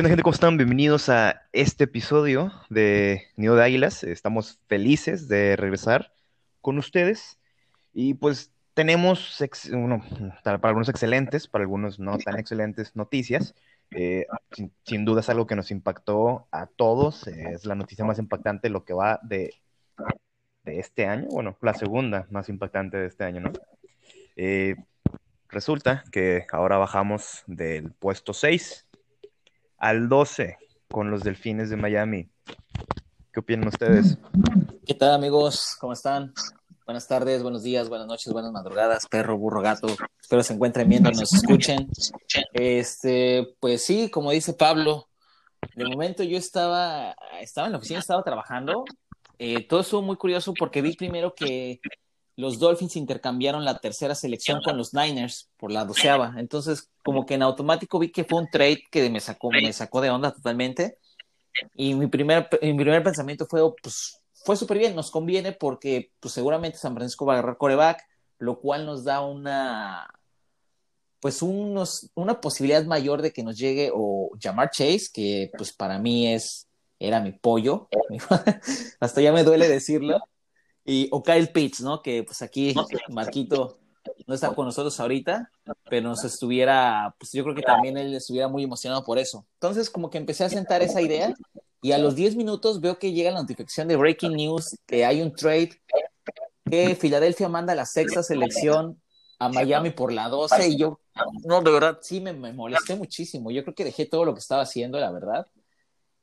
¿Qué onda, gente? ¿Cómo están? Bienvenidos a este episodio de Nido de Águilas. Estamos felices de regresar con ustedes. Y pues tenemos, para algunos excelentes, para algunos no tan excelentes noticias. Eh, sin, duda es algo que nos impactó a todos. es la noticia más impactante, lo que va de, de este año. Bueno, la segunda más impactante de este año, ¿no? Eh, resulta que ahora bajamos del puesto 6 al 12 con los Delfines de Miami. ¿Qué opinan ustedes? ¿Qué tal amigos? ¿Cómo están? Buenas tardes, buenos días, buenas noches, buenas madrugadas, perro, burro, gato. Espero se encuentren bien, nos escuchen. Este, pues sí, como dice Pablo, de momento yo estaba, estaba en la oficina, estaba trabajando. Eh, todo estuvo muy curioso porque vi primero que los Dolphins intercambiaron la tercera selección con los Niners por la doceava. Entonces, como que en automático vi que fue un trade que me sacó, de onda totalmente. Y mi primer, mi primer pensamiento fue, pues, fue súper bien, nos conviene porque pues, seguramente San Francisco va a agarrar coreback, lo cual nos da una, pues, unos, una posibilidad mayor de que nos llegue o llamar Chase, que pues para mí es, era mi pollo. Hasta ya me duele decirlo y, o Kyle Pitts, ¿no? Que pues aquí Marquito no está con nosotros ahorita, pero nos estuviera, pues yo creo que también él estuviera muy emocionado por eso. Entonces como que empecé a sentar esa idea y a los 10 minutos veo que llega la notificación de Breaking News, que hay un trade, que Filadelfia manda la sexta selección a Miami por la 12 y yo, no, de verdad, sí me, me molesté muchísimo. Yo creo que dejé todo lo que estaba haciendo, la verdad,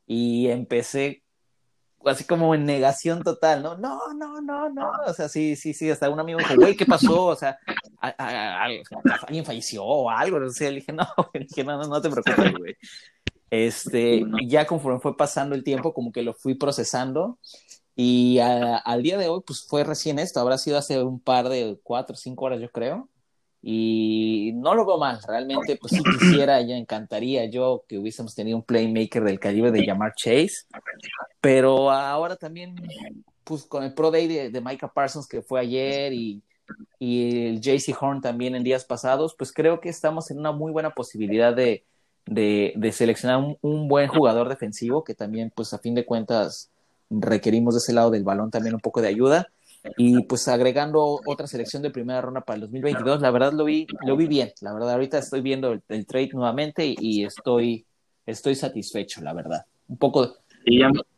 y empecé así como en negación total, ¿no? No, no, no, no. O sea, sí, sí, sí. Hasta un amigo dijo, güey, ¿qué pasó? O sea, alguien falleció o algo. O sea, le dije, no, le dije, no, no, no te preocupes, güey. Este, ya conforme fue pasando el tiempo, como que lo fui procesando. Y al día de hoy, pues fue recién esto. Habrá sido hace un par de cuatro o cinco horas, yo creo. Y no lo veo mal, realmente, pues si quisiera, ya encantaría yo que hubiésemos tenido un playmaker del calibre de llamar Chase, pero ahora también, pues con el Pro Day de, Micah Parsons que fue ayer y, y el JC Horn también en días pasados, pues creo que estamos en una muy buena posibilidad de, de, seleccionar un, un, buen jugador defensivo que también, pues a fin de cuentas, requerimos de ese lado del balón también un poco de ayuda. Y pues agregando otra selección de primera ronda para el 2022, la verdad lo vi, lo vi bien. La verdad, ahorita estoy viendo el, trade nuevamente y, estoy, estoy satisfecho, la verdad. Un poco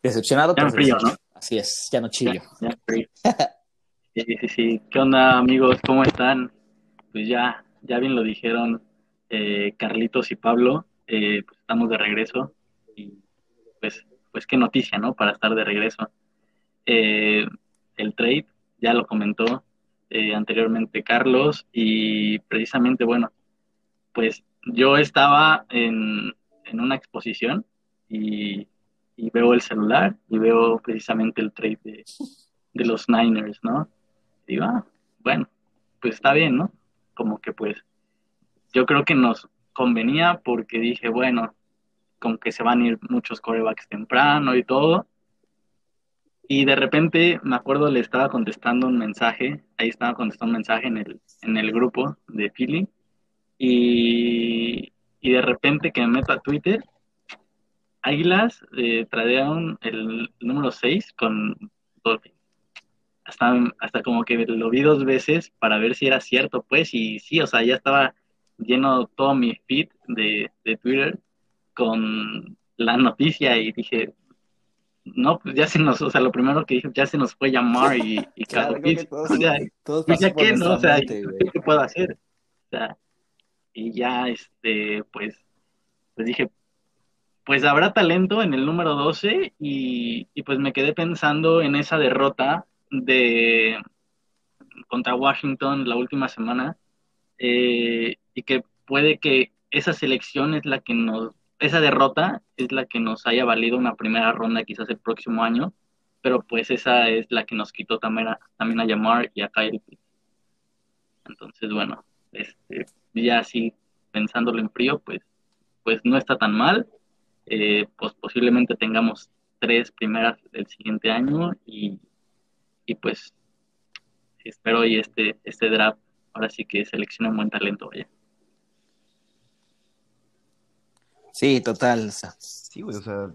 decepcionado, pero frío, ¿no? así es, ya no chillo. sí, sí, sí. ¿Qué onda, amigos? ¿Cómo están? Pues ya, ya bien lo dijeron eh, Carlitos y Pablo. Eh, pues estamos de regreso y pues, pues qué noticia, ¿no? Para estar de regreso. Eh, el trade ya lo comentó eh, anteriormente Carlos y precisamente, bueno, pues yo estaba en, una exposición y, veo el celular y veo precisamente el trade de, los Niners, ¿no? Y digo, ah, bueno, pues está bien, ¿no? Como que pues yo creo que nos convenía porque dije, bueno, con que se van a ir muchos corebacks temprano y todo, y de repente, me acuerdo, le estaba contestando un mensaje, ahí estaba contestando un mensaje en el, en el grupo de Philly, y, de repente que me meto a Twitter, Águilas eh, tradearon el número 6 con Dolphins. Hasta, hasta como que lo vi dos veces para ver si era cierto, pues, y sí, o sea, ya estaba lleno todo mi feed de, de Twitter con la noticia y dije, no, pues ya se nos, o sea, lo primero que dije, ya se nos fue llamar y, y claro, todos, o sea, ¿qué, no? O sea, ¿qué puedo hacer? O sea, y ya, este, pues, pues dije, pues habrá talento en el número 12 y, y pues me quedé pensando en esa derrota de contra Washington la última semana eh, y que puede que esa selección es la que nos esa derrota es la que nos haya valido una primera ronda quizás el próximo año, pero pues esa es la que nos quitó también a, también a Yamar y a Kyle. Entonces, bueno, este, ya así pensándolo en frío, pues, pues no está tan mal. Eh, pues posiblemente tengamos tres primeras el siguiente año y, y pues espero y este, este draft ahora sí que seleccione un buen talento allá. Sí, total. Sí, güey, o sea,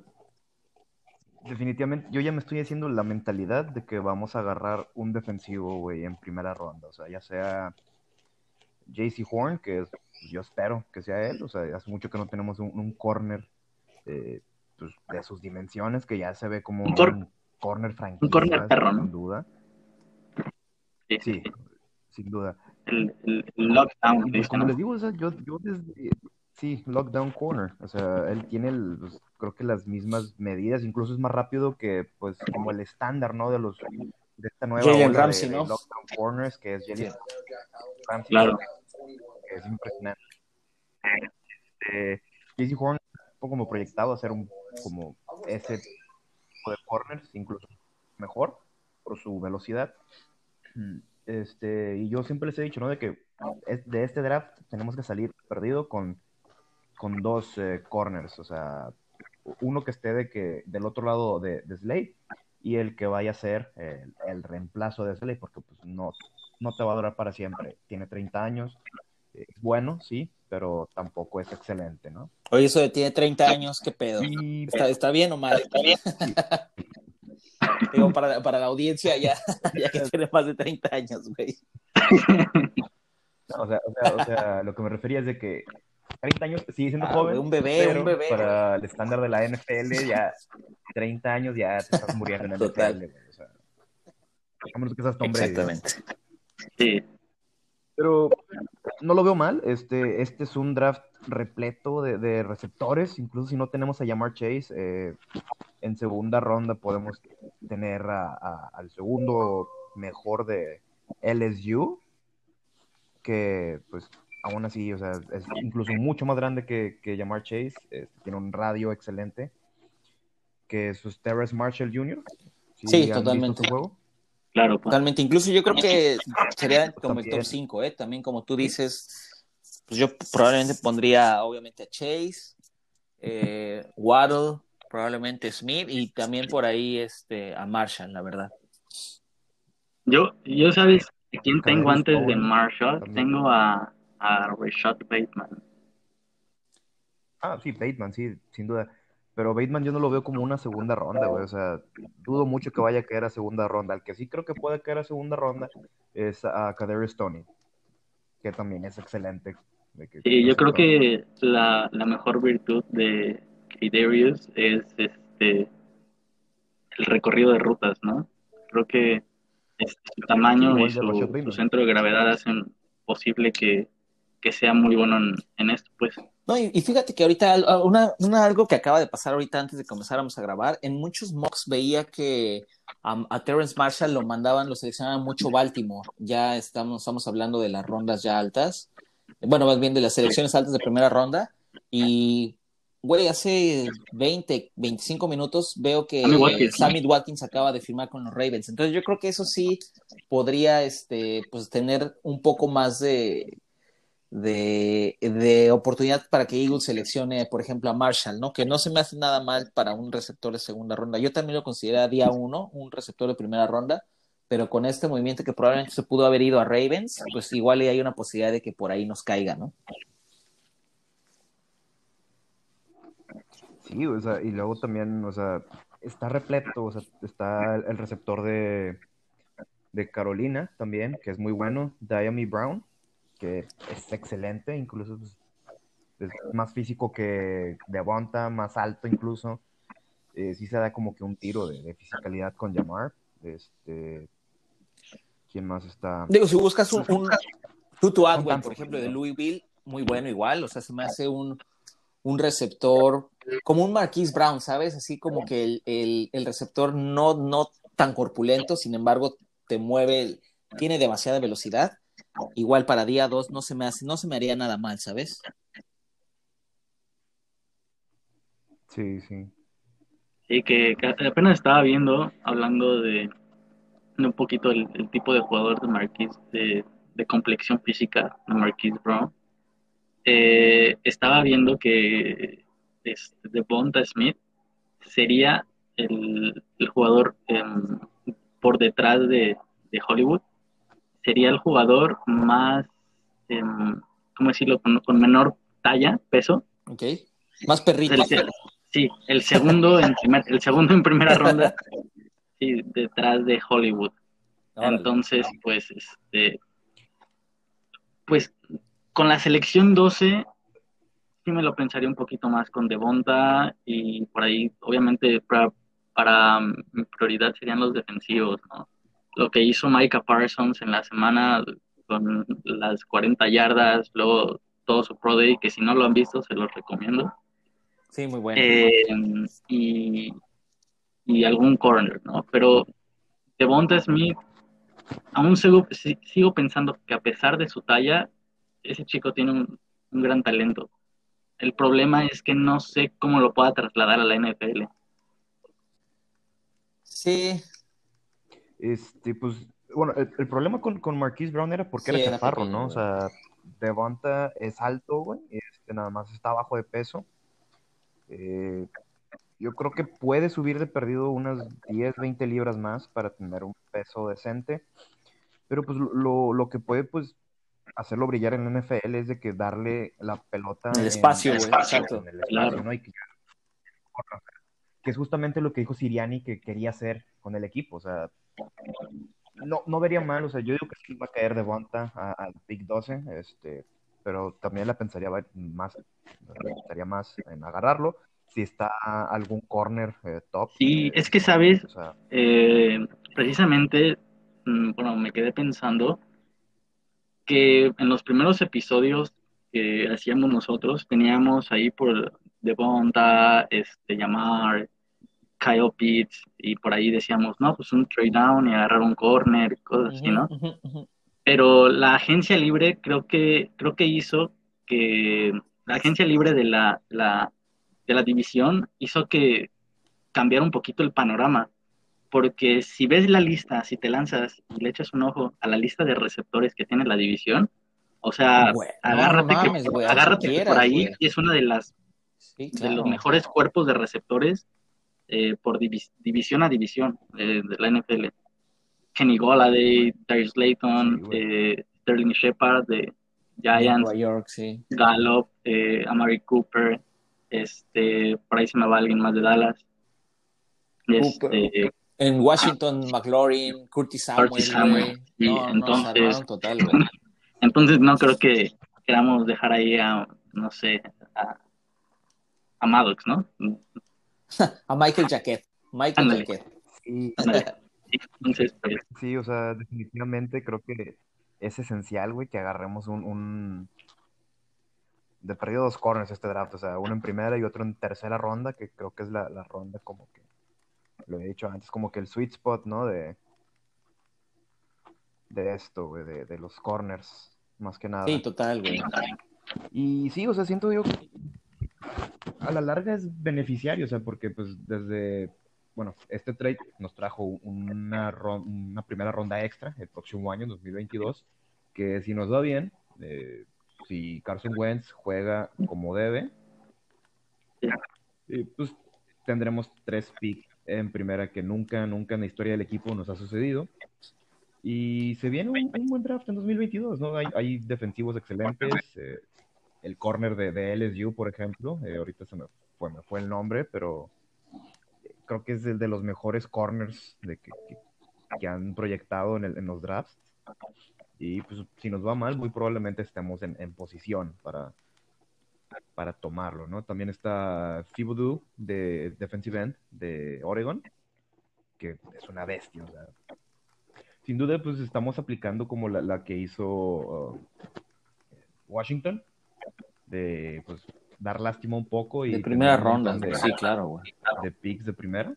definitivamente yo ya me estoy haciendo la mentalidad de que vamos a agarrar un defensivo, güey, en primera ronda. O sea, ya sea JC Horn, que es, pues, yo espero que sea él. O sea, hace mucho que no tenemos un, corner eh, pues, de sus dimensiones, que ya se ve como un, corner franquicia. Un corner perro, ¿no? Sin duda. Sí, sin duda. El, el, lockdown. Pues, como les digo, o sea, yo, yo desde, sí, lockdown corner. O sea, él tiene, el, pues, creo que las mismas medidas, incluso es más rápido que, pues, como el estándar, ¿no? De los de esta nueva Ramsey, ¿no? lockdown corners, que es Jalen Ramsey, claro. que es impresionante. Este, JC Horn, un poco como proyectado a ser un, como ese tipo de corners, incluso mejor por su velocidad. Este, y yo siempre les he dicho, ¿no? De que de este draft tenemos que salir perdido con, con dos eh, corners, o sea, uno que esté de que, del otro lado de, de Slade y el que vaya a ser el, reemplazo de Slade, porque pues no, no te va a durar para siempre. Tiene 30 años, es bueno, sí, pero tampoco es excelente, ¿no? Oye, eso de tiene 30 años, ¿qué pedo? ¿Está, ¿Está, bien o mal? ¿Está bien? Digo, para, para la audiencia ya, ya que tiene más de 30 años, güey. o, sea, o, sea, o sea, lo que me refería es de que 30 años sigue siendo ah, joven. Un bebé, un bebé. Para el estándar de la NFL, ya 30 años ya te estás muriendo en el NFL. O sea, que seas Exactamente. Sí. Pero no lo veo mal. Este, este es un draft repleto de, de receptores. Incluso si no tenemos a Yamar Chase, eh, en segunda ronda podemos tener a, al segundo mejor de LSU, que pues aún así, o sea, es incluso mucho más grande que, que Jamar Chase, este, tiene un radio excelente, que es Terrace Marshall Jr. sí, totalmente. Claro. Pues. Totalmente. Incluso yo creo que sería como el top 5, ¿eh? También como tú dices, pues yo probablemente pondría obviamente a Chase, eh, Waddle, probablemente Smith y también por ahí este, a Marshall, la verdad. Yo, yo sabes, ¿quién tengo antes de Marshall? Tengo a a Rashad Bateman. Ah, sí, Bateman, sí, sin duda. Pero Bateman yo no lo veo como una segunda ronda, güey. O sea, dudo mucho que vaya a caer a segunda ronda. El que sí creo que puede caer a segunda ronda es a Kader Stoney, que también es excelente. sí, yo creo que la, mejor virtud de Kadarius es este el recorrido de rutas, ¿no? Creo que este, su tamaño y su centro de gravedad hacen posible que que sea muy bueno en, esto, pues. No, y, fíjate que ahorita una, algo que acaba de pasar ahorita antes de comenzáramos a grabar, en muchos mocks veía que a Terrence Marshall lo mandaban, lo seleccionaban mucho Baltimore. Ya estamos, estamos hablando de las rondas ya altas. Bueno, más bien de las selecciones altas de primera ronda. Y, güey, hace 20, 25 minutos veo que Sammy Watkins acaba de firmar con los Ravens. Entonces yo creo que eso sí podría este, pues, tener un poco más de de, oportunidad para que Eagles seleccione, por ejemplo, a Marshall, ¿no? Que no se me hace nada mal para un receptor de segunda ronda. Yo también lo consideraría uno, un receptor de primera ronda, pero con este movimiento que probablemente se pudo haber ido a Ravens, pues igual hay una posibilidad de que por ahí nos caiga, ¿no? Sí, o sea, y luego también, o sea, está repleto, o sea, está el receptor de, de Carolina también, que es muy bueno, Diami Brown que es excelente, incluso pues, es más físico que Devonta, más alto incluso. Eh, sí se da como que un tiro de, de fisicalidad con Jamar. Este, ¿Quién más está? Digo, si buscas un, un Tutu Atwell, por ejemplo, de Louisville, muy bueno igual, o sea, se me hace un, un receptor como un Marquise Brown, ¿sabes? Así como que el, el, el, receptor no, no tan corpulento, sin embargo, te mueve, tiene demasiada velocidad igual para día 2 no se me hace, no se me haría nada mal, ¿sabes? Sí, sí. Sí, que, apenas estaba viendo, hablando de, un poquito el, tipo de jugador de Marquis, de, complexión física de Marquis Brown. Eh, estaba viendo que este, de Bonta Smith sería el, jugador em, por detrás de, de Hollywood sería el jugador más, eh, ¿cómo decirlo?, con, menor talla, peso, Más perrito. sí, el segundo en el segundo en primera ronda, sí, detrás de Hollywood. Entonces, pues, este, pues, con la selección 12, sí me lo pensaría un poquito más con Devonta y por ahí, obviamente, para, para mi prioridad serían los defensivos, ¿no? Lo que hizo Micah Parsons en la semana con las 40 yardas, luego todo su Pro Day, que si no lo han visto, se los recomiendo. Sí, muy bueno. Eh, y, y, algún corner, ¿no? Pero Devonta Smith, aún sigo, sigo pensando que a pesar de su talla, ese chico tiene un, un gran talento. El problema es que no sé cómo lo pueda trasladar a la NFL. Sí. Este, pues, bueno, el, problema con, con, Marquise Brown era porque era chaparro, ¿no? O sea, Devonta es alto, güey, este, nada más está bajo de peso. Eh, yo creo que puede subir de perdido unas 10, 20 libras más para tener un peso decente. Pero pues lo, lo que puede, pues, hacerlo brillar en la NFL es de que darle la pelota el espacio, en, el espacio, en el espacio ¿no? que, que, es justamente lo que dijo Siriani que quería hacer con el equipo, o sea, no, no vería mal, o sea, yo digo que sí va a caer de Bonta al Big 12, este, pero también la pensaría más, pensaría más en agarrarlo si está algún corner eh, top. Sí, eh, es que sabes, eh, precisamente, mm, bueno, me quedé pensando que en los primeros episodios que hacíamos nosotros, teníamos ahí por Devonta, este, llamar Kyle Pitts, y por ahí decíamos, no, pues un trade down y agarrar un corner, cosas así, ¿no? Pero la agencia libre creo que, creo que hizo que la agencia libre de la, la, de la división hizo que cambiara un poquito el panorama porque si ves la lista, si te lanzas y le echas un ojo a la lista de receptores que tiene la división, o sea, agárrate, que, agárrate por ahí es una de las de los mejores cuerpos de receptores eh, por división a división eh, de la NFL. Kenny Golladay, Darius Layton, eh, Sterling Shepard de Giants, York, sí. Gallup, Amari Cooper, este, por ahí se me va alguien más de Dallas. Este, en Washington, McLaurin, Curtis Samuel. no, entonces, total, entonces no creo que queramos dejar ahí a, no sé, a, a Maddox, ¿no? a Michael Jacket. Michael Jacket. Sí. Entonces, pues, sí, o sea, definitivamente creo que es esencial, güey, que agarremos un, un... de perdido dos corners este draft, o sea, uno en primera y otro en tercera ronda, que creo que es la, la ronda como que lo he dicho antes, como que el sweet spot, ¿no? De, de esto, güey, de, los corners, más que nada. Sí, total, güey. Y sí, o sea, siento yo que a la larga es beneficiario, o sea, porque pues desde, bueno, este trade nos trajo una, una primera ronda extra el próximo año, 2022, que si nos va bien, eh, si Carson Wentz juega como debe, eh, pues tendremos tres picks en primera que nunca, nunca en la historia del equipo nos ha sucedido. Y se viene un, buen draft en 2022, ¿no? Hay, defensivos excelentes. Eh, el corner de, LSU, por ejemplo, eh, ahorita se me fue, me fue el nombre, pero creo que es el de los mejores corners de que, que, han proyectado en, los drafts. Y pues si nos va mal, muy probablemente estemos en, en posición para, para tomarlo, ¿no? También está Thibodeau de Defensive End de Oregon, que es una bestia, sin duda, pues estamos aplicando como la, que hizo uh, Washington, de pues dar lástima un poco y... De primera ronda, sí, claro, güey. De picks de primera.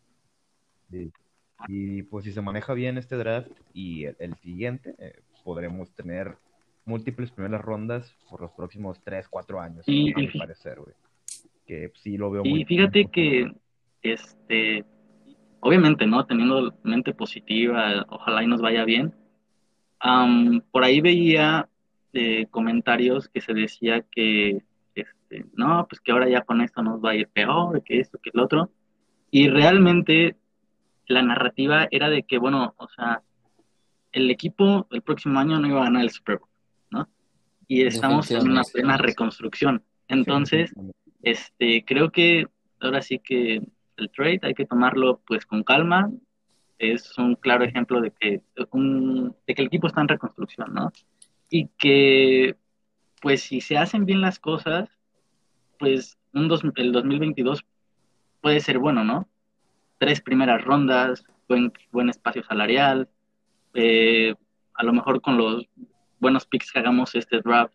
Y, pues si se maneja bien este draft y el, siguiente, eh, podremos tener múltiples primeras rondas por los próximos 3, 4 años, y, parecer, güey. Que sí lo veo y fíjate que, este, obviamente, ¿no? Teniendo mente positiva, ojalá y nos vaya bien. por ahí veía eh, comentarios que se decía que, este, no, pues que ahora ya con esto nos va a ir peor, que esto, que el otro. Y realmente la narrativa era de que, bueno, o sea, el equipo el próximo año no iba a ganar el Super Bowl y estamos en una plena reconstrucción. Entonces, Este, creo que ahora sí que el trade hay que tomarlo pues con calma. Es un claro ejemplo de que, de que el equipo está en reconstrucción, ¿no? Y que pues si se hacen bien las cosas, pues un el 2022 puede ser bueno, ¿no? Tres primeras rondas, buen, buen espacio salarial, eh, a lo mejor con los buenos picks que hagamos este draft,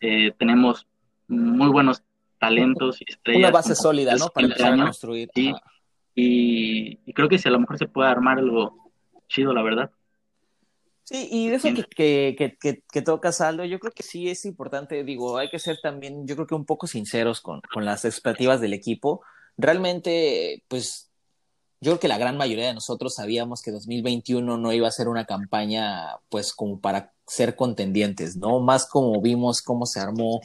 eh, tenemos muy buenos talentos y estrellas. Una base sólida, ¿no? Para empezar a construir. y, creo que si a lo mejor se puede armar algo chido, la verdad. Sí, y de eso que, que, que, que, tocas, Aldo, yo creo que sí es importante, digo, hay que ser también, yo creo que un poco sinceros con, con las expectativas del equipo. Realmente, pues, yo creo que la gran mayoría de nosotros sabíamos que 2021 no iba a ser una campaña, pues, como para ser contendientes, ¿no? Más como vimos cómo se armó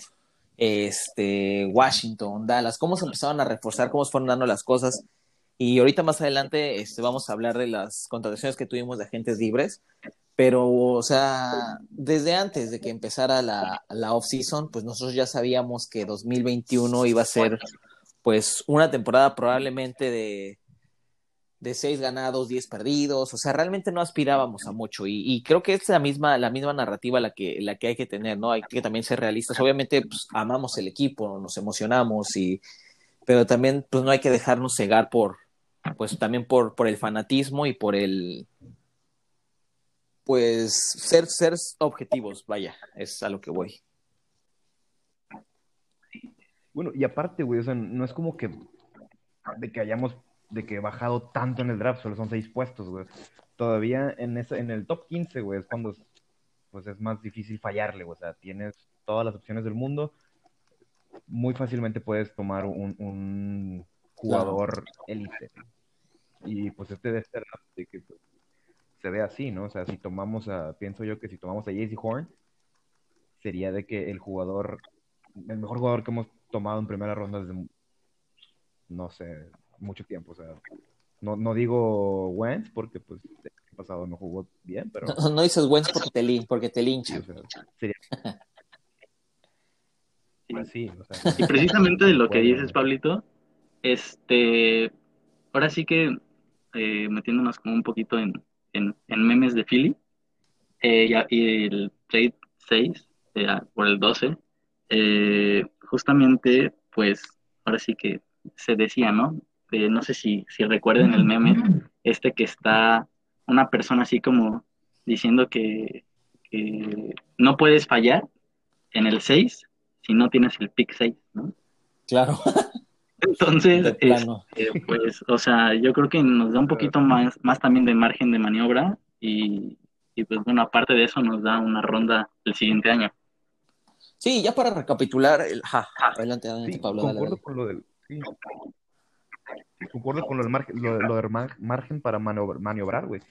este, Washington, Dallas, cómo se empezaron a reforzar, cómo se fueron dando las cosas. Y ahorita más adelante este, vamos a hablar de las contrataciones que tuvimos de agentes libres. Pero, o sea, desde antes de que empezara la, la off-season, pues nosotros ya sabíamos que 2021 iba a ser, pues, una temporada probablemente de, de seis ganados, diez perdidos, o sea, realmente no aspirábamos a mucho y, creo que es la misma, la misma narrativa la que, la que hay que tener, ¿no? Hay que también ser realistas. Obviamente, pues, amamos el equipo, nos emocionamos y, pero también, pues, no hay que dejarnos cegar por, pues, también por, por el fanatismo y por el, pues, ser, ser objetivos, vaya, es a lo que voy. Bueno, y aparte, güey, o sea, no es como que de que hayamos de que he bajado tanto en el draft, solo son seis puestos, güey. Todavía en, ese, en el top 15, güey, es cuando pues es más difícil fallarle, güey. O sea, tienes todas las opciones del mundo. Muy fácilmente puedes tomar un, un jugador élite. Y pues este de este de que pues, se ve así, ¿no? O sea, si tomamos a, pienso yo que si tomamos a JC Horn, sería de que el jugador, el mejor jugador que hemos tomado en primera ronda desde, no sé, mucho tiempo. O sea, no, no digo Wentz porque pues el pasado no jugó bien, pero... No, dices Wentz porque te, porque te lincha. Pues sí, Y precisamente de lo que dices, Pablito, este, ahora sí que eh, metiéndonos como un poquito en, en, memes de Philly, eh, y el trade 6 eh, por el 12, justamente, pues, ahora sí que se decía, ¿no? no sé si, si recuerden el meme, este que está una persona así como diciendo que, no puedes fallar en el 6 si no tienes el pick 6, ¿no? Claro. Entonces, este, pues, o sea, yo creo que nos da un poquito más, más también de margen de maniobra y, pues bueno, aparte de eso nos da una ronda el siguiente año. Sí, ya para recapitular, el... adelante, adelante Pablo. con lo del, concuerdo con lo del margen, lo, margen para maniobrar, güey.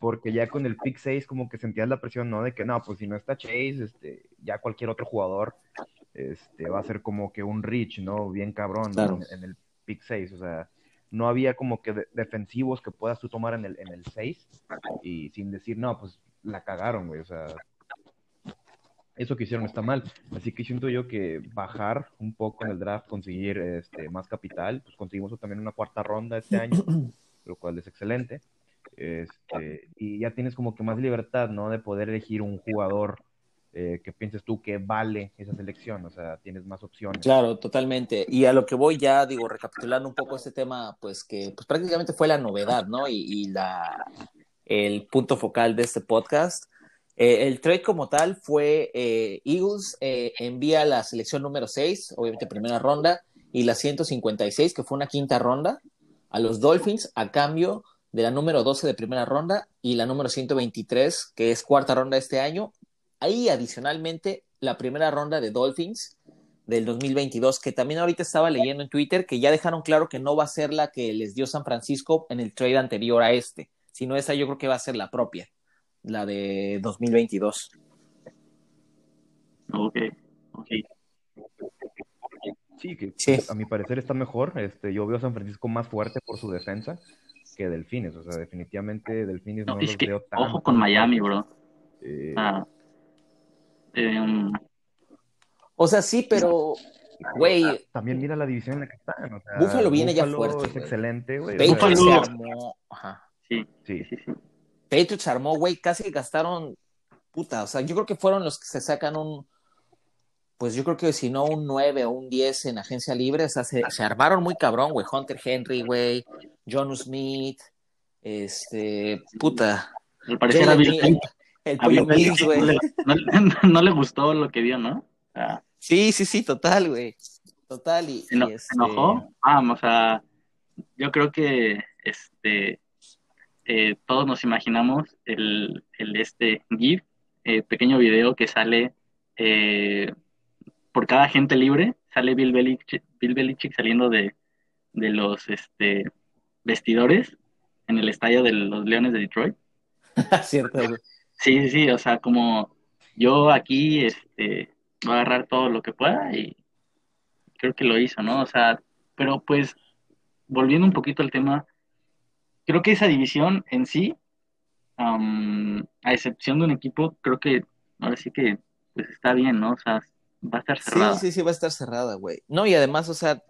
Porque ya con el pick 6 como que sentías la presión, ¿no? De que no, pues si no está Chase, este, ya cualquier otro jugador este, va a ser como que un reach, ¿no? Bien cabrón en, el pick 6. O sea, no había como que defensivos que puedas tú tomar en el, en el 6 y sin decir, no, pues la cagaron, güey. O sea, eso que hicieron está mal. Así que siento yo que bajar un poco en el draft, conseguir este, más capital, pues conseguimos también una cuarta ronda este año, lo cual es excelente. Este, y ya tienes como que más libertad, ¿no? De poder elegir un jugador eh, que pienses tú que vale esa selección, o sea, tienes más opciones. Claro, totalmente. Y a lo que voy ya, digo, recapitulando un poco este tema, pues que pues prácticamente fue la novedad, ¿no? Y, y la, el punto focal de este podcast eh, el trade como tal fue eh, Eagles eh, envía la selección número 6, obviamente primera ronda, y la 156, que fue una quinta ronda, a los Dolphins a cambio de la número 12 de primera ronda y la número 123, que es cuarta ronda este año. Ahí adicionalmente la primera ronda de Dolphins del 2022, que también ahorita estaba leyendo en Twitter, que ya dejaron claro que no va a ser la que les dio San Francisco en el trade anterior a este, sino esa yo creo que va a ser la propia la de 2022. Ok, ok. Sí, que a mi parecer está mejor. Este, yo veo a San Francisco más fuerte por su defensa que Delfines. O sea, definitivamente Delfines no, los veo tan. Ojo con Miami, bro. Eh, ah, em, o sea, sí, pero Güey. También mira la división en la que están. O sea, Búfalo viene ya Buffalo fuerte, Es güey. excelente, güey. Patriots se armó. Ajá. Sí, sí. sí, sí. Patriots armó, güey, casi gastaron. Puta, o sea, yo creo que fueron los que se sacan un. Pues yo creo que si no un 9 o un 10 en agencia libre, o sea, se, se armaron muy cabrón, güey. Hunter Henry, güey. John Smith. Este. Puta. Al parecer Mills, el Pollo güey. no, le- no le- no le gustó lo que vio, ¿no? O sea, Sí, sí, sí, total, güey. Total. Y, se, este, enojó. Ah, o sea, yo creo que este eh, todos nos imaginamos el, el este GIF, eh, pequeño video que sale eh, por cada gente libre, sale Bill Belichick, Bill Belichick saliendo de, de los este vestidores en el estadio de los Leones de Detroit. Cierto, güey. Sí, sí, sí, o sea, como yo aquí este voy a agarrar todo lo que pueda y creo que lo hizo, ¿no? O sea, pero pues volviendo un poquito al tema, creo que esa división en sí, am, a excepción de un equipo, creo que ahora sí que pues está bien, ¿no? O sea, va a estar cerrada. Sí, sí, sí, va a estar cerrada, güey. No, y además, o sea,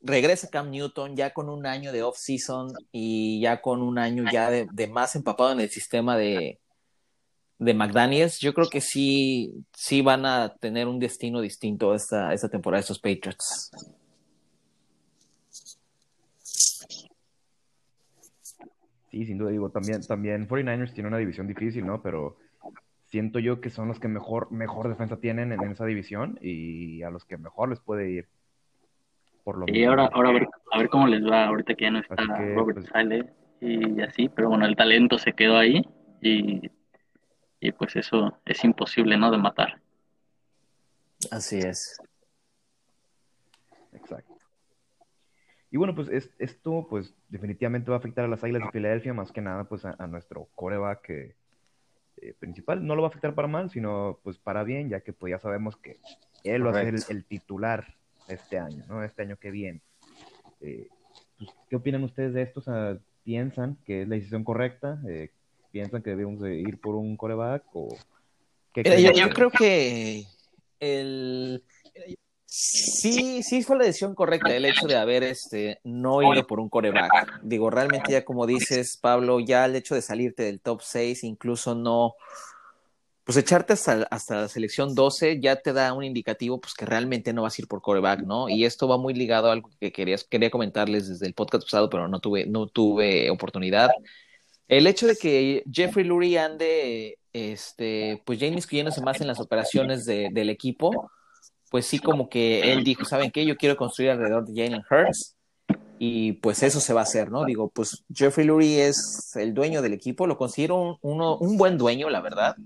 regresa Cam Newton ya con un año de off-season y ya con un año ya de, de más empapado en el sistema de, de McDaniels. Yo creo que sí, sí van a tener un destino distinto esta, esta temporada estos Patriots. Sí, sin duda, digo, también, también 49ers tiene una división difícil, ¿no? Pero siento yo que son los que mejor, mejor defensa tienen en esa división y a los que mejor les puede ir. Por lo Y mismo. ahora, ahora a ver, a ver cómo les va ahorita que ya no está que, Robert pues- Sale y así, pero bueno, el talento se quedó ahí y, y pues eso es imposible, ¿no? De matar. Así es. Exacto. Y bueno, pues es- esto pues definitivamente va a afectar a las Águilas de Filadelfia, más que nada pues a, a nuestro coreback eh, eh, principal. No lo va a afectar para mal, sino pues para bien, ya que pues ya sabemos que él va a ser el titular este año, ¿no? Este año que viene. Eh, pues, ¿qué opinan ustedes de esto? O sea, ¿piensan que es la decisión correcta? Eh, ¿Piensan que debemos de ir por un coreback? ¿O qué yo, creo que el sí, sí fue la decisión correcta el hecho de haber este no ido por un coreback. Digo, realmente ya como dices, Pablo, ya el hecho de salirte del top 6, incluso no, pues echarte hasta, hasta la selección 12 ya te da un indicativo pues que realmente no vas a ir por coreback, ¿no? Y esto va muy ligado a algo que querías, quería comentarles desde el podcast pasado, pero no tuve, no tuve oportunidad. El hecho de que Jeffrey Lurie ande, este, pues ya inmiscuyéndose más en las operaciones de- del equipo, pues sí como que él dijo, ¿saben qué? Yo quiero construir alrededor de Jalen Hurts y pues eso se va a hacer, ¿no? Digo, pues Jeffrey Lurie es el dueño del equipo, lo considero un, uno- un buen dueño, la verdad.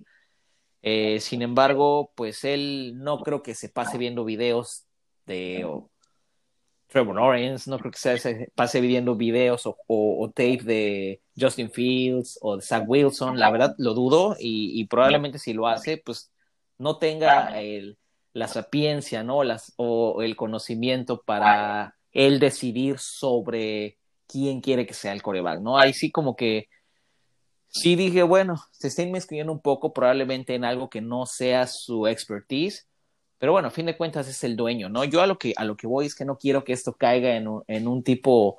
Eh, sin embargo, pues él no creo que se pase viendo videos de Trevor Lawrence, no creo que se, se pase viendo videos o, o- tape de Justin Fields o de Zach Wilson, la verdad lo dudo y, probablemente si lo hace, pues no tenga la sapiencia, ¿no? Las, o el conocimiento para él decidir sobre quién quiere que sea el coreback, ¿no? Ahí sí como que sí dije, bueno, se está inmiscuyendo un poco probablemente en algo que no sea su expertise, pero bueno, a fin de cuentas es el dueño, ¿no? Yo a lo que, a lo que voy es que no quiero que esto caiga en un, en un tipo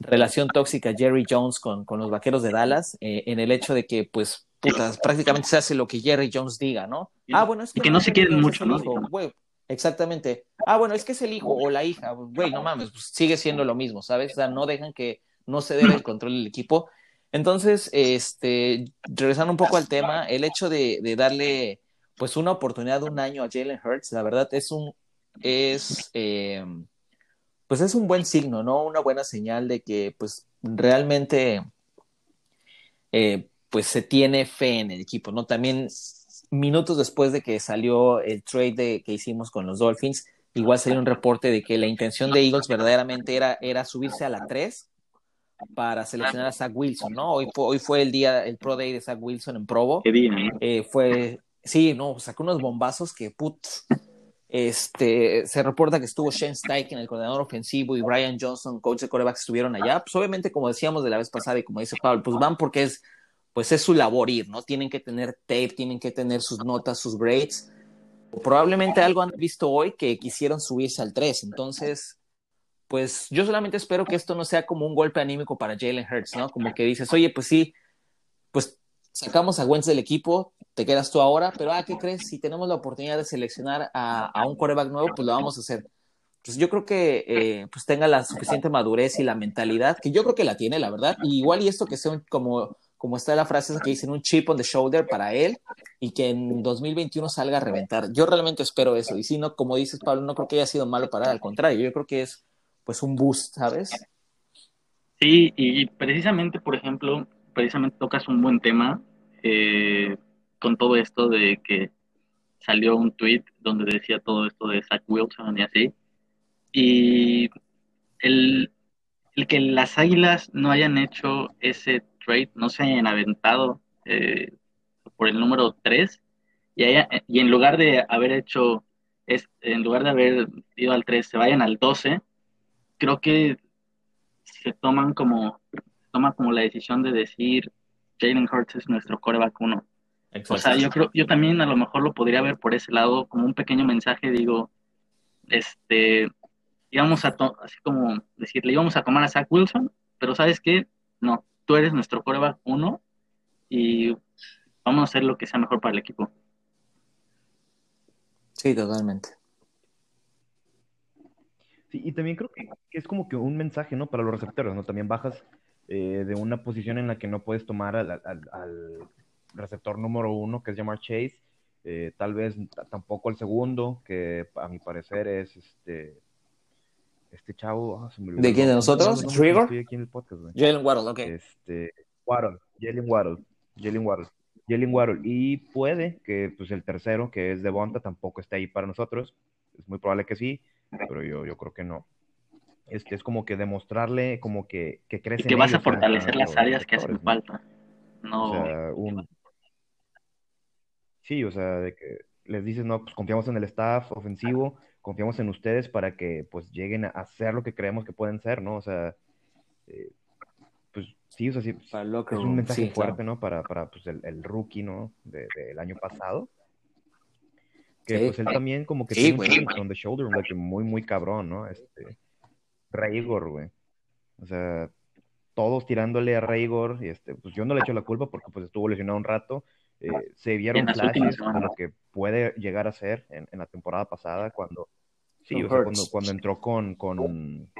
relación tóxica Jerry Jones con, con los vaqueros de Dallas, eh, en el hecho de que, pues, putas, prácticamente se hace lo que Jerry Jones diga, ¿no? Ah, bueno, es Y que no se quieren mucho, ¿no? hijo. Exactamente. Ah, bueno, es que es el hijo o la hija, güey, no mames, pues sigue siendo lo mismo, ¿sabes? O sea, no dejan que no se debe el control del equipo. Entonces, este, regresando un poco al tema, el hecho de, de darle pues una oportunidad de un año a Jalen Hurts, la verdad es un, es, eh, pues es un buen signo, ¿no? Una buena señal de que pues realmente eh, pues se tiene fe en el equipo, ¿no? También minutos después de que salió el trade de, que hicimos con los Dolphins, igual salió un reporte de que la intención de Eagles verdaderamente era, era subirse a la 3 para seleccionar a Zach Wilson, ¿no? Hoy fue, hoy fue el día, el Pro Day de Zach Wilson en Provo. Qué día, ¿no? Eh, fue, sí, no, sacó unos bombazos que, put, este, se reporta que estuvo Shane Steichen, el coordinador ofensivo, y Brian Johnson, coach de corebacks, estuvieron allá. Pues obviamente, como decíamos de la vez pasada y como dice Pablo, pues van porque es, pues es su labor ir, ¿no? Tienen que tener tape, tienen que tener sus notas, sus grades. probablemente algo han visto hoy que quisieron subirse al 3. Entonces, pues yo solamente espero que esto no sea como un golpe anímico para Jalen Hurts, ¿no? Como que dices, oye, pues sí, pues sacamos a Wentz del equipo, te quedas tú ahora, pero ah, ¿qué crees? Si tenemos la oportunidad de seleccionar a, un quarterback nuevo, pues lo vamos a hacer. Pues yo creo que eh, pues tenga la suficiente madurez y la mentalidad, que yo creo que la tiene, la verdad. Igual y esto que sea como, como está la frase que dicen, un chip on the shoulder para él y que en 2021 salga a reventar. Yo realmente espero eso. Y si no, como dices, Pablo, no creo que haya sido malo para él, al contrario, yo creo que es pues un boost, ¿sabes? Sí, y precisamente, por ejemplo, precisamente tocas un buen tema eh, con todo esto de que salió un tweet donde decía todo esto de Zach Wilson y así. Y el, que las águilas no hayan hecho ese trade, no se hayan aventado eh, por el número 3 y, y en lugar de haber hecho, es, en lugar de haber ido al 3, se vayan al 12, creo que se toman como, toma como la decisión de decir Jalen Hurts es nuestro coreback uno. O sea, yo creo, yo también a lo mejor lo podría ver por ese lado como un pequeño mensaje, digo, este, íbamos a, así como decirle, íbamos a tomar a Zach Wilson, pero ¿sabes qué? No, tú eres nuestro coreback uno y vamos a hacer lo que sea mejor para el equipo. Sí, totalmente y también creo que, es como que un mensaje, ¿no? Para los receptores, ¿no? También bajas eh, de una posición en la que no puedes tomar al, receptor número uno, que es llamar Chase, eh, tal vez tampoco el segundo, que a mi parecer es este este chavo. Ah, ¿De quién de nosotros? ¿Trigger? Estoy aquí en el podcast, Jalen Waddle, ok. Este, Waddle, Jalen Waddle, Jalen Waddle. Jalen Waddle. Y puede que pues el tercero, que es de Bonta, tampoco esté ahí para nosotros. Es muy probable que sí pero yo, yo creo que no. Este es como que demostrarle como que, que crece. Y que vas a fortalecer las áreas que hacen falta. No. Sí, o sea, de que les dices, no, pues confiamos en el staff ofensivo, confiamos en ustedes para que pues lleguen a hacer lo que creemos que pueden ser, ¿no? O sea, eh, pues sí, o sea, sí, es un mensaje fuerte, ¿no? Para, para pues, el, el rookie, ¿no? Del de, año pasado. Que pues él también como que tiene un on the shoulder, muy, muy cabrón, ¿no? Este, Raygor, güey. O sea, todos tirándole a Raygor, y este, pues yo no le echo la culpa porque pues estuvo lesionado un rato. Eh, se vieron flashes de lo que puede llegar a ser en, la temporada pasada cuando sí, o sea, cuando, cuando entró con con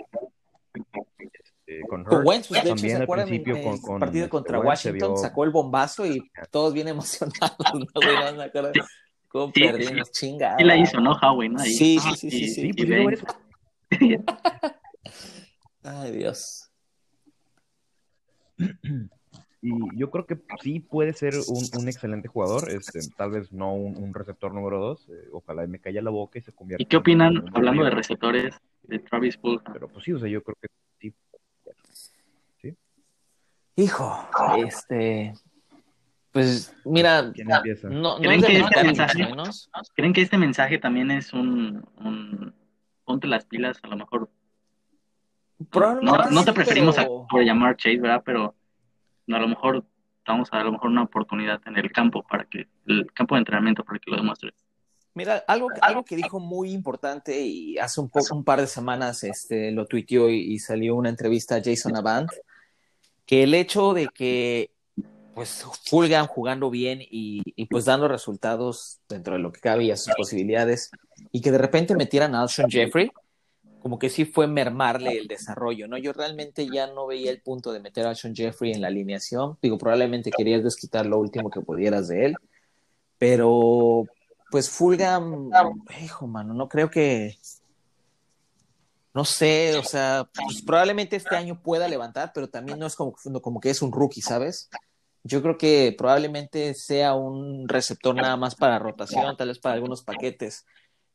este, con, con Wentz, pues, de hecho, ¿se acuerdan principio en, con, partido contra Washington? Sacó el bombazo y todos bien emocionados, ¿no? ¿Cómo sí, perdimos? Sí. Chingada. Sí la hizo, ¿no, Howie? ¿no? Sí, sí, sí, sí. sí, pues, Ay, Dios. Y yo creo que sí puede ser un, un excelente jugador, este, tal vez no un, un receptor número dos, eh, ojalá me calla la boca y se convierta. ¿Y qué opinan, hablando de receptores, de Travis Fulton? Pero pues sí, o sea, yo creo que sí. ¿Sí? Hijo, este, pues mira, no, ¿Creen, que este mensaje, ¿Creen que este mensaje también es un, un ponte las pilas a lo mejor? No, no te preferimos por llamar Chase, ¿verdad? Pero a lo mejor damos a, lo mejor una oportunidad en el campo para que el campo de entrenamiento para que lo demuestre. Mira, algo, algo que dijo muy importante y hace un, poco, un par de semanas este, lo tuiteó y, y salió una entrevista a Jason Avant, que el hecho de que pues Fulgan jugando bien y, pues dando resultados dentro de lo que cabía, sus posibilidades, y que de repente metieran a Alshon Jeffrey, como que sí fue mermarle el desarrollo, ¿no? Yo realmente ya no veía el punto de meter a Alshon Jeffrey en la alineación, digo, probablemente querías desquitar lo último que pudieras de él, pero pues Fulgan, hijo, mano, no creo que, no sé, o sea, pues probablemente este año pueda levantar, pero también no es como, como que es un rookie, ¿sabes? Yo creo que probablemente sea un receptor nada más para rotación, tal vez para algunos paquetes,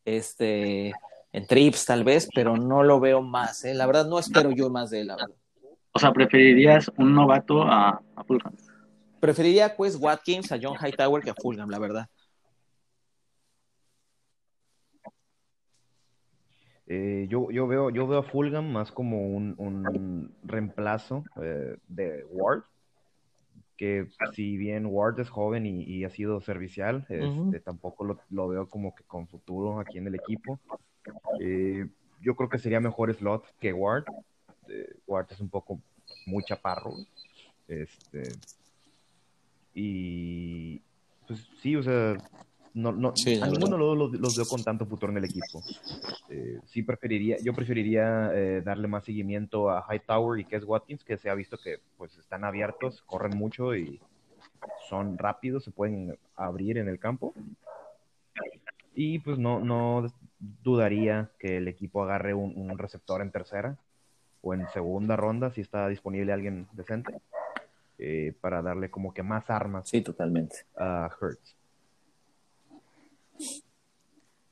este, en trips tal vez, pero no lo veo más, ¿eh? La verdad no espero yo más de él, la verdad. O sea, ¿preferirías un novato a, a Fulham? Preferiría a Quest Watkins, a John Hightower que a Fulham, la verdad. Eh, yo, yo, veo, yo veo a Fulham más como un, un reemplazo eh, de Ward que si bien Ward es joven y, ha sido servicial, este, tampoco lo, veo como que con futuro aquí en el equipo. Eh, yo creo que sería mejor slot que Ward. Eh, Ward es un poco muy chaparro. Este, y pues sí, o sea, no, no, a ninguno los, los, veo con tanto futuro en el equipo. Eh, sí preferiría, yo preferiría eh, darle más seguimiento a Hightower y Kes Watkins, que se ha visto que pues están abiertos, corren mucho y son rápidos, se pueden abrir en el campo. Y pues no, no dudaría que el equipo agarre un, receptor en tercera o en segunda ronda si está disponible alguien decente eh, para darle como que más armas. Sí, totalmente. A Hertz.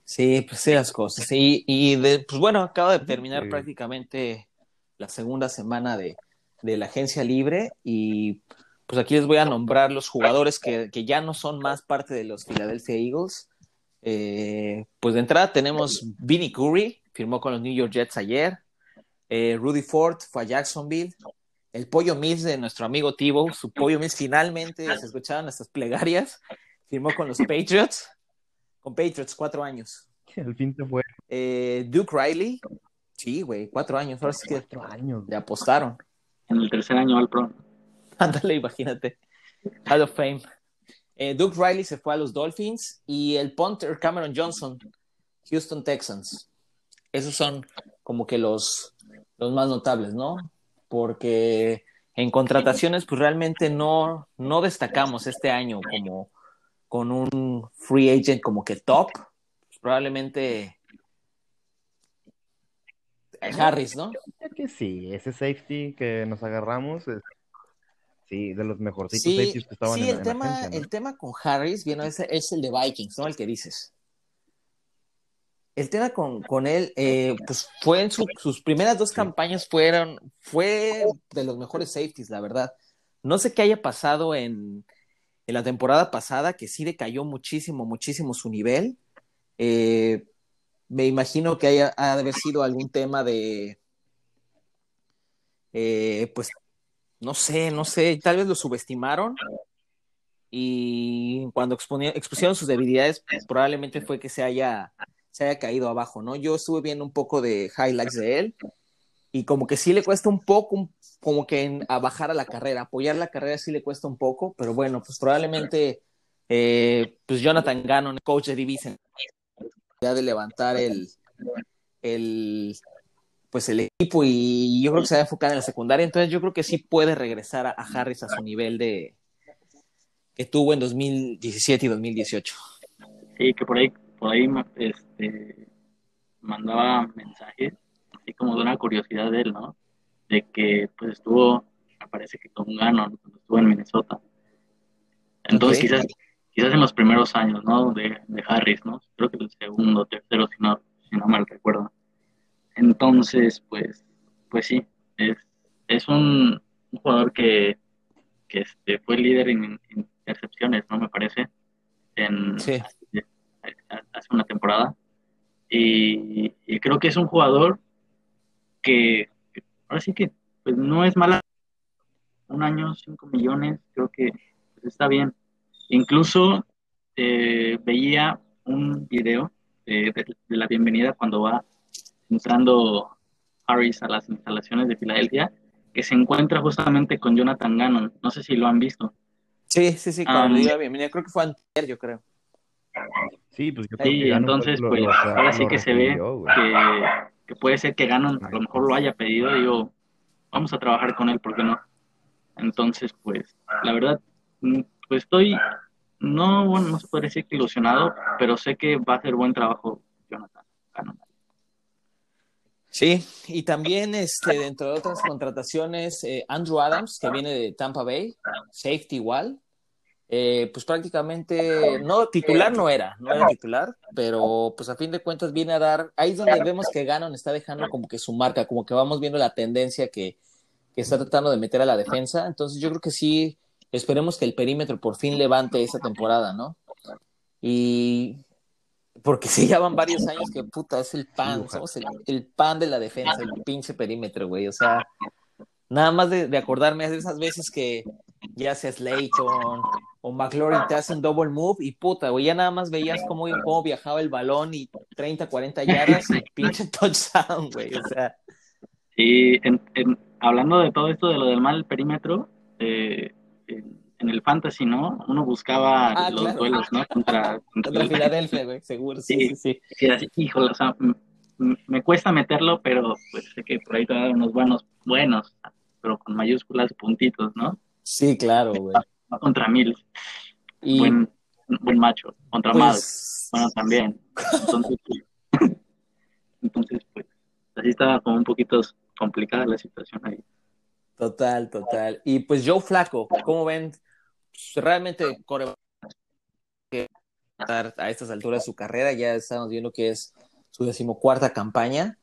Sí, pues sí, las cosas. Y, y pues bueno, acaba de terminar prácticamente la segunda semana de, la agencia libre y pues aquí les voy a nombrar los jugadores que, ya no son más parte de los Philadelphia Eagles. Eh, pues de entrada tenemos Vinny Curry, firmó con los New York Jets ayer. Eh, Rudy Ford fue a Jacksonville. El pollo Mills de nuestro amigo Tivo, su pollo Mills finalmente se escuchaban estas plegarias, firmó con los Patriots. Con Patriots, cuatro años. El fin se fue. Eh, Duke Riley. Sí, güey, cuatro años. Ahora sí que cuatro años. Le apostaron. En el tercer año al pro. Ándale, imagínate. Hall of Fame. Eh, Duke Riley se fue a los Dolphins y el punter Cameron Johnson, Houston Texans. Esos son como que los, los más notables, ¿no? Porque en contrataciones, pues realmente no, no destacamos este año como con un free agent como que top, pues, probablemente Harris, ¿no? que sí, ese safety que nos agarramos es sí, de los mejorcitos safeties que estaban sí, en, el tema, el tema con Harris, bien, es, es el de Vikings, ¿no? El que dices. El tema con, con él, eh, pues fue en sus primeras dos campañas fueron, fue de los mejores safeties, la verdad. No sé qué haya pasado en, en la temporada pasada, que sí decayó muchísimo, muchísimo su nivel. Eh, me imagino que haya, ha de haber sido algún tema de, eh, pues, no sé, no sé, tal vez lo subestimaron y cuando expusieron sus debilidades, probablemente fue que se haya, caído abajo, ¿no? Yo estuve viendo un poco de highlights de él y como que sí le cuesta un poco, como que a bajar a la carrera, apoyar la carrera sí le cuesta un poco, pero bueno, pues probablemente eh, pues Jonathan Gannon, coach de Division, ya de levantar el, el pues el equipo y yo creo que se va a enfocar en la secundaria, entonces yo creo que sí puede regresar a, Harris a su nivel de que tuvo en 2017 y 2018. Sí, que por ahí, por ahí este, mandaba mensajes así como de una curiosidad de él, ¿no? De que pues estuvo, me parece que con Gannon cuando estuvo en Minnesota. Entonces quizás, quizás en los primeros años, ¿no? De, de, Harris, ¿no? Creo que el segundo, tercero, si no, si no mal recuerdo. Entonces, pues, pues sí, es, es un, jugador que, que este, fue líder en, intercepciones, ¿no? Me parece, en, sí. hace una temporada. Y, y, creo que es un jugador que, ahora sí que pues no es mala. Un año, 5 millones, creo que pues, está bien. Incluso eh, veía un video de, la bienvenida cuando va entrando Harris a las instalaciones de Filadelfia, que se encuentra justamente con Jonathan Gannon. No sé si lo han visto. Sí, sí, sí, cuando um, bienvenida, creo que fue antes, yo creo. Sí, pues yo sí, entonces, pues, ahora sí que se ve que que puede ser que Ganon a lo mejor lo haya pedido, digo, vamos a trabajar con él, ¿por qué no? Entonces, pues, la verdad, mm, pues estoy, no, bueno, no se puede decir que ilusionado, pero sé que va a hacer buen trabajo Jonathan Ganon. Sí, y también este, dentro de otras contrataciones, eh, Andrew Adams, que viene de Tampa Bay, safety igual, eh, pues prácticamente, no, titular no era, no era titular, pero pues a fin de cuentas viene a dar, ahí es donde vemos que Ganon está dejando como que su marca, como que vamos viendo la tendencia que, que está tratando de meter a la defensa, entonces yo creo que sí, esperemos que el perímetro por fin levante esa temporada, ¿no? Y porque sí, ya van varios años que puta, es el pan, somos el, el pan de la defensa, el pinche perímetro, güey, o sea, nada más de, de acordarme de esas veces que ya sea Slayton o McLaurin te hacen double move y puta, güey, ya nada más veías cómo, cómo viajaba el balón y 30, 40 yardas y pinche touchdown, güey, o sea. Y en, hablando de todo esto de lo del mal perímetro, eh, en, el fantasy, ¿no? Uno buscaba ah, los duelos, ¿no? Contra, contra, Filadelfia, güey, seguro, sí, sí, sí. sí. así, híjole, o sea, me cuesta meterlo, pero pues sé que por ahí te va a dar unos buenos, buenos, pero con mayúsculas puntitos, ¿no? Sí, claro, güey. Contra mil. Buen, buen macho. Contra pues... Bueno, también. Entonces, entonces, pues, así estaba como un poquito complicada la situación ahí. Total, total. Y pues Joe Flaco, ¿cómo ven? Pues, realmente que a estas alturas de su carrera, ya estamos viendo que es su decimocuarta campaña.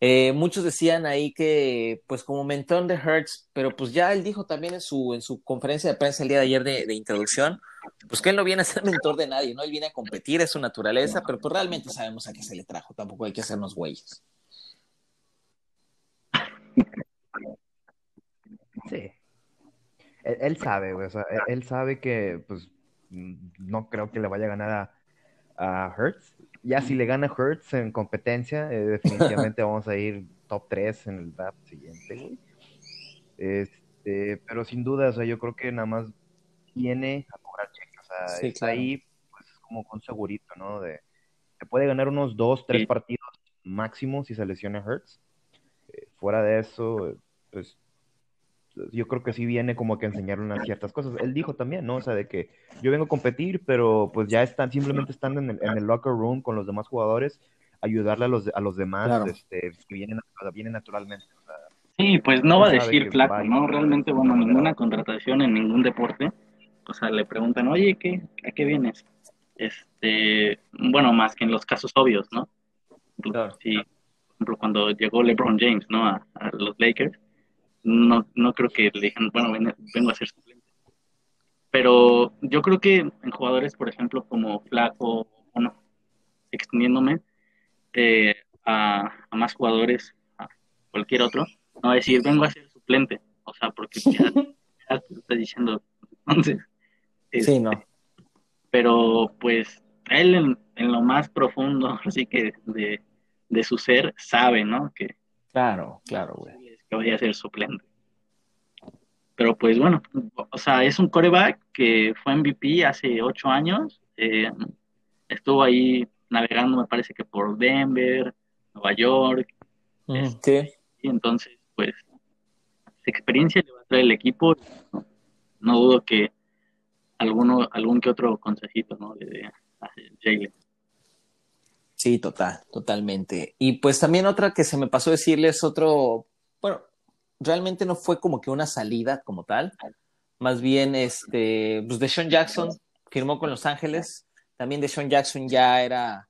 Eh, muchos decían ahí que, pues como mentón de Hertz, pero pues ya él dijo también en su, en su conferencia de prensa el día de ayer de, introducción, pues que él no viene a ser mentor de nadie, ¿no? Él viene a competir, es su naturaleza, pero pues realmente sabemos a qué se le trajo, tampoco hay que hacernos güeyes. Sí. Él, sabe, o sea, él, sabe que, pues, no creo que le vaya a ganar a, a Hertz, ya si le gana Hurts en competencia, eh, definitivamente vamos a ir top 3 en el draft siguiente, güey. Este, pero sin duda, o sea, yo creo que nada más viene a cobrar cheque. O sea, está ahí pues, como con segurito, ¿no? De, se puede ganar unos 2, 3 partidos máximo si se lesiona Hurts. Eh, fuera de eso, pues yo creo que sí viene como que enseñarle unas ciertas cosas. Él dijo también, ¿no? O sea, de que yo vengo a competir, pero pues ya están, simplemente estando en el, locker room con los demás jugadores, ayudarle a los, a los demás este, que vienen, vienen naturalmente. sí, pues no va a decir flaco, ¿no? Realmente, bueno, ninguna contratación en ningún deporte. O sea, le preguntan, oye, ¿qué, ¿a qué vienes? Este, bueno, más que en los casos obvios, ¿no? Sí, por ejemplo, cuando llegó LeBron James, ¿no? a los Lakers no, no creo que le digan, bueno, vengo a ser suplente. Pero yo creo que en jugadores, por ejemplo, como Flaco, bueno, extendiéndome eh, a, más jugadores, a cualquier otro, no decir, vengo a ser suplente. O sea, porque ya, te está diciendo, entonces. sí, no. Este, pero pues él en, en, lo más profundo, así que de, de su ser, sabe, ¿no? Que, claro, claro, güey que vaya a ser suplente. Pero pues bueno, o sea, es un coreback que fue MVP hace ocho años. Eh, estuvo ahí navegando, me parece que por Denver, Nueva York. Este, y entonces, pues, experiencia le va a traer el equipo. No, dudo que alguno, algún que otro consejito, ¿no? De, Jalen. Sí, total, totalmente. Y pues también otra que se me pasó decirles, otro bueno, realmente no fue como que una salida como tal, más bien este, pues Deshaun Jackson firmó con Los Ángeles, también Deshaun Jackson ya era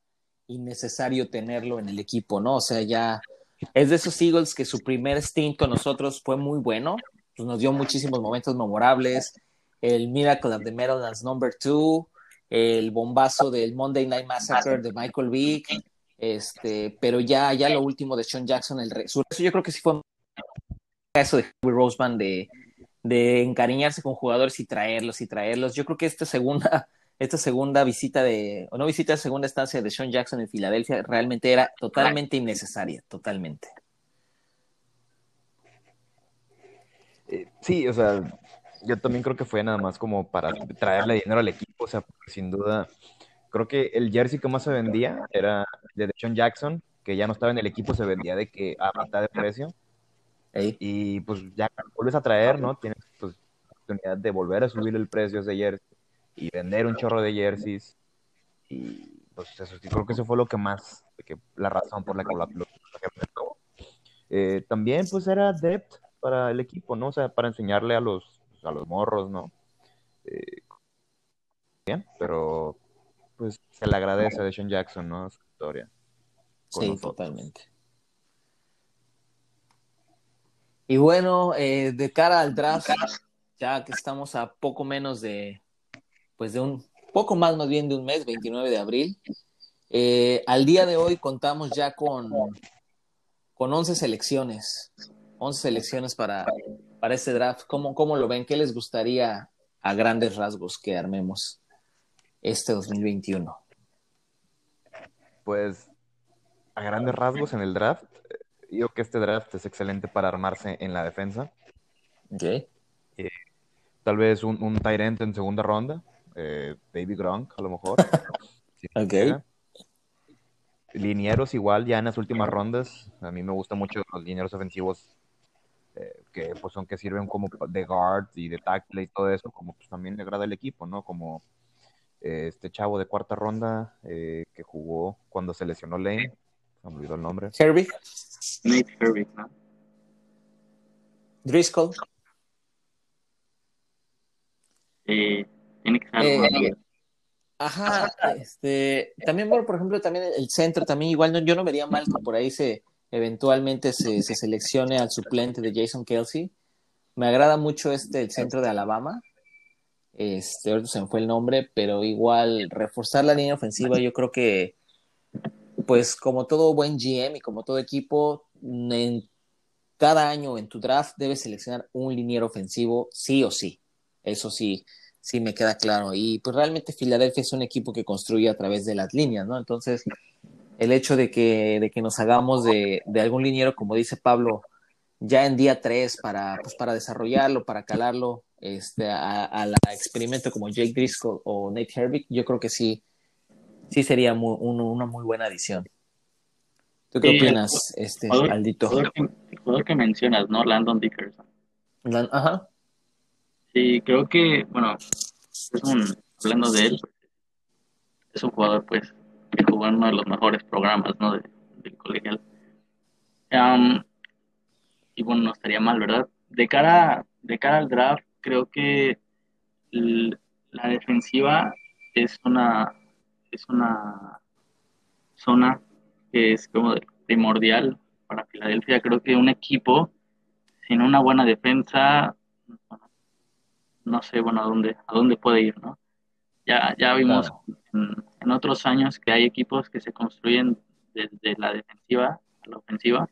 innecesario tenerlo en el equipo, ¿no? O sea, ya es de esos Eagles que su primer stint con nosotros fue muy bueno, pues nos dio muchísimos momentos memorables, el Miracle of the Meadowlands Number Two, el bombazo del Monday Night Massacre de Michael Vick, este, pero ya, ya lo último de Sean Jackson, el re... yo creo que sí fue eso de Will Roseman de, de encariñarse con jugadores y traerlos y traerlos. Yo creo que esta segunda, esta segunda visita de, o no visita, segunda estancia de Sean Jackson en Filadelfia realmente era totalmente innecesaria, totalmente. Eh, sí, o sea, yo también creo que fue nada más como para traerle dinero al equipo, o sea, sin duda, creo que el jersey que más se vendía era de Sean Jackson, que ya no estaba en el equipo, se vendía de que a mitad de precio y pues ya vuelves a traer, ¿no? Tienes pues, la oportunidad de volver a subir el precio de jersey y vender un chorro de jerseys. Y pues eso, creo que eso fue lo que más, que, la razón por la que lo, eh, También pues era depth para el equipo, ¿no? O sea, para enseñarle a los, a los morros, ¿no? Eh, bien, pero pues se le agradece a Sean Jackson, ¿no? Su historia. Sí, totalmente. Y bueno, eh, de cara al draft, ya que estamos a poco menos de, pues de un, poco más más bien de un mes, 29 de abril, eh, al día de hoy contamos ya con, con 11 selecciones, 11 selecciones para, para este draft. ¿Cómo, ¿Cómo lo ven? ¿Qué les gustaría a grandes rasgos que armemos este 2021? Pues a grandes rasgos en el draft, yo que este draft es excelente para armarse en la defensa. Eh, tal vez un, un end en segunda ronda, eh, David Gronk a lo mejor. si Ok. Linieros igual ya en las últimas rondas. A mí me gustan mucho los linieros ofensivos eh, que pues son que sirven como de guard y de tackle y todo eso, como pues también le agrada al equipo, ¿no? Como eh, este chavo de cuarta ronda eh, que jugó cuando se lesionó Lane, se me olvidó el nombre. Herbie, Nate Herbig, ¿no? Driscoll. Eh, tiene que ser Eh, bueno, Ajá, este, también, bueno, por ejemplo, también el centro, también igual no, yo no vería mal que por ahí se eventualmente se, se seleccione al suplente de Jason Kelsey. Me agrada mucho este el centro de Alabama. Este, ahorita se me fue el nombre, pero igual reforzar la línea ofensiva, yo creo que, pues como todo buen GM y como todo equipo, en cada año en tu draft debes seleccionar un liniero ofensivo, sí o sí. Eso sí, sí me queda claro. Y pues realmente Filadelfia es un equipo que construye a través de las líneas, ¿no? Entonces, el hecho de que, de que nos hagamos de, de algún liniero, como dice Pablo, ya en día 3 para, pues, para desarrollarlo, para calarlo este, a, a experimento como Jake Driscoll o Nate Herbig, yo creo que sí, sí sería muy- un- una muy buena adición. ¿Tú qué Sí, opinas, este, jugador- Aldito? jugador que, el jugador que mencionas, ¿no? Landon Dickerson. Ajá, Sí, creo que, bueno, es un, hablando de él, es un jugador, pues, que jugó en uno de los mejores programas, ¿no? De- del colegial. Am, y bueno, no estaría mal, ¿verdad? De cara, de cara al draft, creo que la defensiva es una, es una zona que es como primordial para Filadelfia. Creo que un equipo sin una buena defensa, no sé, bueno, a dónde, a dónde puede ir, ¿no? Ya, ya vimos Claro. en, en otros años que hay equipos que se construyen desde la defensiva a la ofensiva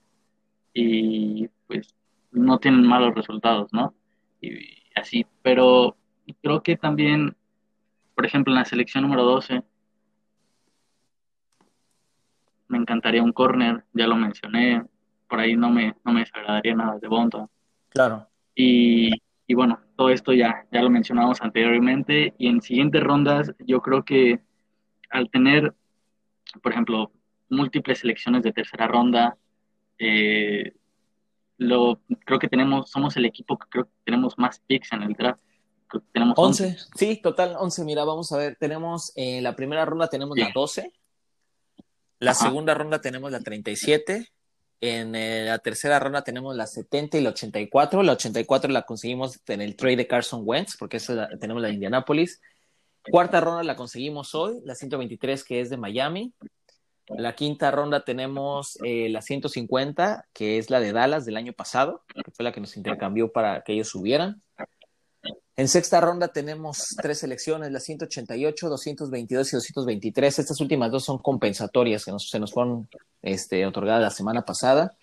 y pues no tienen malos resultados, ¿no? Y, así, pero creo que también, por ejemplo, en la selección número 12, me encantaría un corner, ya lo mencioné, por ahí no me, no me desagradaría nada de Bonta. claro. Y, y bueno, todo esto ya, ya lo mencionamos anteriormente. Y en siguientes rondas, yo creo que al tener, por ejemplo, múltiples selecciones de tercera ronda, eh, lo, creo que tenemos, somos el equipo que creo que tenemos más picks en el draft. Creo que tenemos 11, sí, total, 11. Mira, vamos a ver, tenemos en la primera ronda tenemos la 12, la Ajá. segunda ronda tenemos la 37, en eh, la tercera ronda tenemos la 70 y la 84, la 84 la conseguimos en el trade de Carson Wentz, porque esa la- tenemos la de Indianapolis. Cuarta ronda la conseguimos hoy, la 123 que es de Miami. La quinta ronda tenemos eh, la 150, que es la de Dallas del año pasado, que fue la que nos intercambió para que ellos subieran. En sexta ronda tenemos tres selecciones, la 188, 222 y 223. Estas últimas dos son compensatorias que se nos fueron este, otorgadas la semana pasada.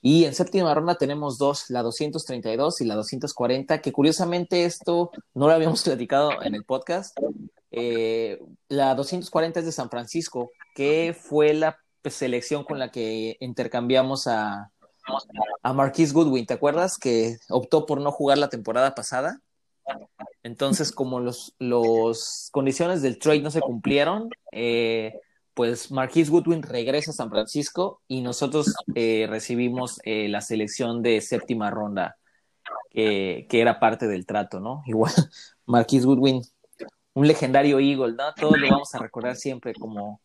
Y en séptima ronda tenemos dos, la 232 y la 240, que curiosamente esto no lo habíamos platicado en el podcast. Eh, la 240 es de San Francisco, que fue la selección con la que intercambiamos a, a Marquise Goodwin. ¿Te acuerdas que optó por no jugar la temporada pasada? Entonces, como los, los condiciones del trade no se cumplieron, eh, pues Marquise Goodwin regresa a San Francisco y nosotros eh, recibimos eh, la selección de séptima ronda, que, era parte del trato, ¿no? Igual, Marquise Goodwin, un legendario Eagle, ¿no? Todos lo vamos a recordar siempre como,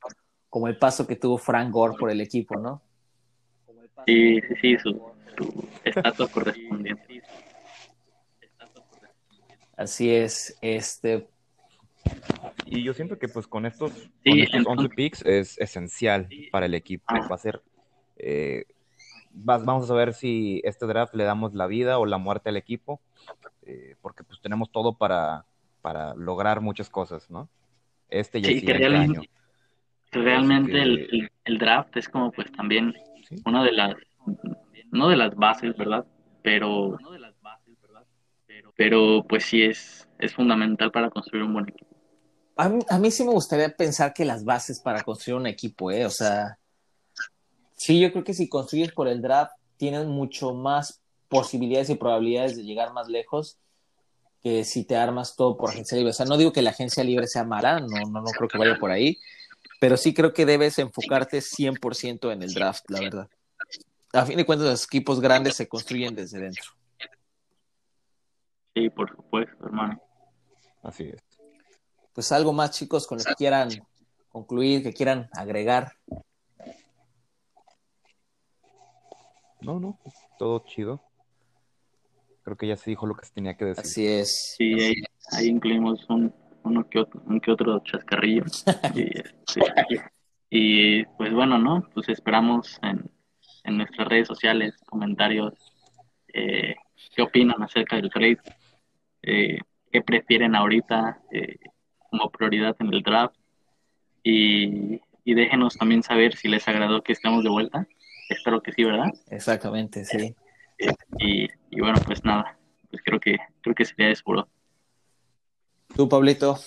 como el paso que tuvo Frank Gore por el equipo, ¿no? Sí, sí, su, su estatua correspondiente. Así es, este, Y yo siento que pues con estos, con Sí, estos entonces- 11 picks es esencial para el equipo. Ah. Va a ser, eh, va- vamos a ver si este draft le damos la vida o la muerte al equipo, eh, porque pues tenemos todo para, para lograr muchas cosas, ¿no? Este y el Sí, que siguiente realmente, año. realmente el, el- el draft es como pues también Sí. una de las, no de las bases, ¿verdad? Pero pero pues sí es, es fundamental para construir un buen equipo. A mí, sí me gustaría pensar que las bases para construir un equipo, ¿eh? O sea, sí, yo creo que si construyes por el draft, tienes mucho más posibilidades y probabilidades de llegar más lejos que si te armas todo por agencia libre. O sea, no digo que la agencia libre sea mala, no, no, no creo que vaya por ahí, pero sí creo que debes enfocarte 100% en el draft, la verdad. A fin de cuentas, los equipos grandes se construyen desde dentro. Sí, por supuesto, hermano. Así es. Pues algo más, chicos, con lo que quieran concluir, que quieran agregar. No, no, todo chido. Creo que ya se dijo lo que se tenía que decir. Así es. Sí, ahí, ahí incluimos un, uno que otro, un que otro chascarrillo. y, este, y, pues bueno, ¿no? Pues esperamos en, en nuestras redes sociales comentarios eh, qué opinan acerca del trade, eh, qué prefieren ahorita eh, como prioridad en el draft y, y déjenos también saber si les agradó que estemos de vuelta. Espero que sí, ¿verdad? Exactamente, sí. Y, y bueno, pues nada, pues creo que creo que sería eso, bro. Tú, Pablito.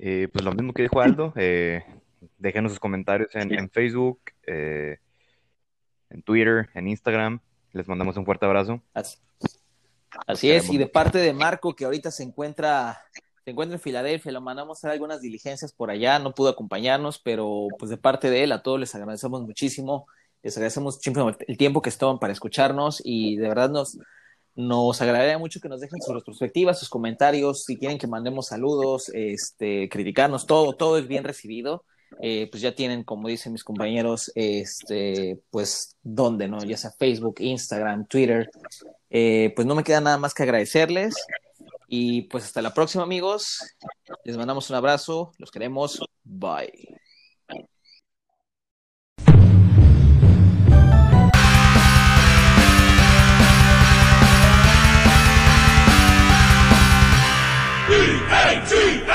Eh, pues lo mismo que dijo Aldo, eh, déjenos sus comentarios en, en Facebook, eh, en Twitter, en Instagram. Les mandamos un fuerte abrazo. Así, así es, y de parte de Marco, que ahorita se encuentra, se encuentra en Filadelfia, lo mandamos a hacer algunas diligencias por allá, no pudo acompañarnos, pero pues de parte de él, a todos les agradecemos muchísimo, les agradecemos muchísimo el tiempo que estaban para escucharnos y de verdad nos, nos agradaría mucho que nos dejen sus perspectivas, sus comentarios, si quieren que mandemos saludos, este, criticarnos, todo, todo es bien recibido eh, pues ya tienen, como dicen mis compañeros, este, pues dónde, ¿no? Ya sea Facebook, Instagram, Twitter. Eh, pues no me queda nada más que agradecerles. Y pues hasta la próxima, amigos. Les mandamos un abrazo. Los queremos. Bye. E-A-T-L-E-S,